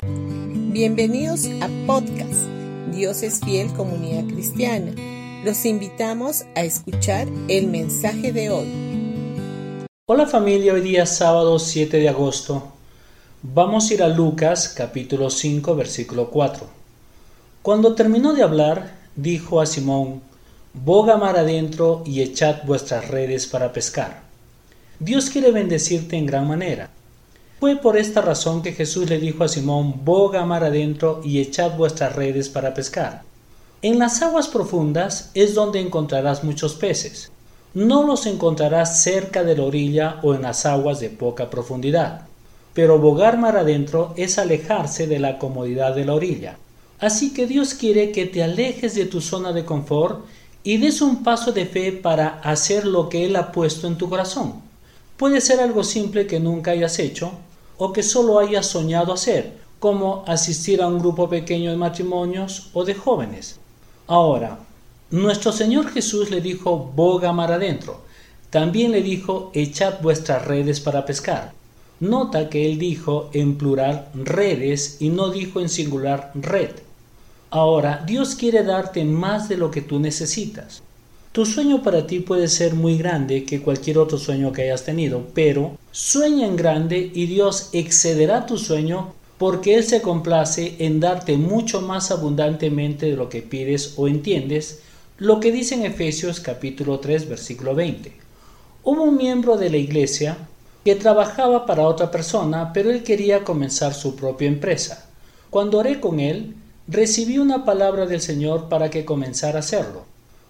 Bienvenidos a podcast Dios es fiel comunidad cristiana. Los invitamos a escuchar el mensaje de hoy. Hola familia, hoy día sábado 7 de agosto. Vamos a ir a Lucas capítulo 5 versículo 4. Cuando terminó de hablar, dijo a Simón, Boga mar adentro y echad vuestras redes para pescar. Dios quiere bendecirte en gran manera. Fue por esta razón que Jesús le dijo a Simón, boga mar adentro y echad vuestras redes para pescar. En las aguas profundas es donde encontrarás muchos peces. No los encontrarás cerca de la orilla o en las aguas de poca profundidad. Pero bogar mar adentro es alejarse de la comodidad de la orilla. Así que Dios quiere que te alejes de tu zona de confort y des un paso de fe para hacer lo que Él ha puesto en tu corazón. Puede ser algo simple que nunca hayas hecho, o que solo hayas soñado hacer, como asistir a un grupo pequeño de matrimonios o de jóvenes. Ahora, nuestro Señor Jesús le dijo boga mar adentro. También le dijo echad vuestras redes para pescar. Nota que él dijo en plural redes y no dijo en singular red. Ahora, Dios quiere darte más de lo que tú necesitas. Tu sueño para ti puede ser muy grande que cualquier otro sueño que hayas tenido, pero sueña en grande y Dios excederá tu sueño porque Él se complace en darte mucho más abundantemente de lo que pides o entiendes, lo que dice en Efesios capítulo 3 versículo 20. Hubo un miembro de la iglesia que trabajaba para otra persona, pero él quería comenzar su propia empresa. Cuando oré con él, recibí una palabra del Señor para que comenzara a hacerlo.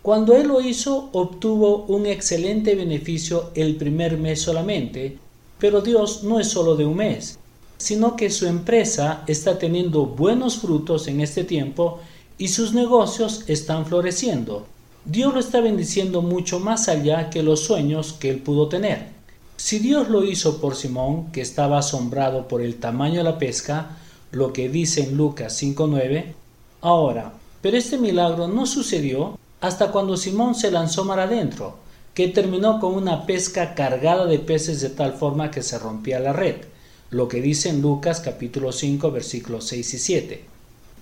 Cuando él lo hizo, obtuvo un excelente beneficio el primer mes solamente, pero Dios no es solo de un mes, sino que su empresa está teniendo buenos frutos en este tiempo y sus negocios están floreciendo. Dios lo está bendiciendo mucho más allá que los sueños que él pudo tener. Si Dios lo hizo por Simón, que estaba asombrado por el tamaño de la pesca, lo que dice en Lucas 5.9, ahora, pero este milagro no sucedió hasta cuando Simón se lanzó mar adentro, que terminó con una pesca cargada de peces de tal forma que se rompía la red, lo que dice en Lucas capítulo 5 versículos 6 y 7.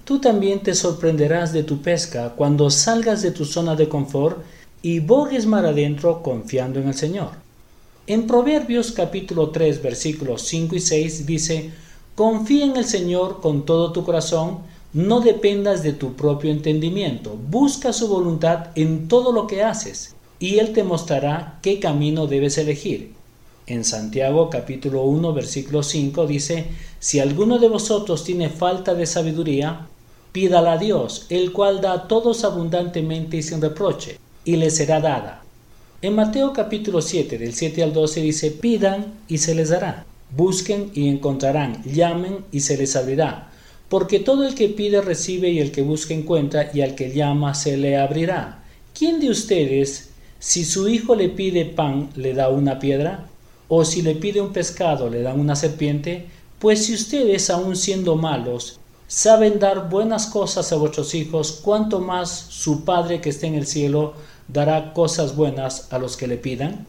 Tú también te sorprenderás de tu pesca cuando salgas de tu zona de confort y bogues mar adentro confiando en el Señor. En Proverbios capítulo 3 versículos 5 y 6 dice, Confía en el Señor con todo tu corazón, no dependas de tu propio entendimiento, busca su voluntad en todo lo que haces, y Él te mostrará qué camino debes elegir. En Santiago capítulo 1 versículo 5 dice, Si alguno de vosotros tiene falta de sabiduría, pídala a Dios, el cual da a todos abundantemente y sin reproche, y le será dada. En Mateo capítulo 7 del 7 al 12 dice, pidan y se les dará, busquen y encontrarán, llamen y se les abrirá porque todo el que pide recibe y el que busca encuentra y al que llama se le abrirá. ¿Quién de ustedes, si su hijo le pide pan, le da una piedra? ¿O si le pide un pescado, le dan una serpiente? Pues si ustedes, aun siendo malos, saben dar buenas cosas a vuestros hijos, cuánto más su Padre que está en el cielo dará cosas buenas a los que le pidan.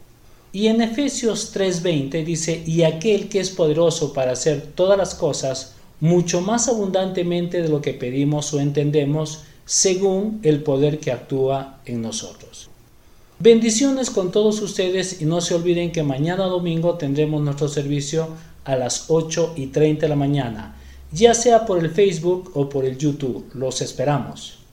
Y en Efesios 3:20 dice, y aquel que es poderoso para hacer todas las cosas, mucho más abundantemente de lo que pedimos o entendemos, según el poder que actúa en nosotros. Bendiciones con todos ustedes y no se olviden que mañana domingo tendremos nuestro servicio a las 8 y 30 de la mañana, ya sea por el Facebook o por el YouTube. Los esperamos.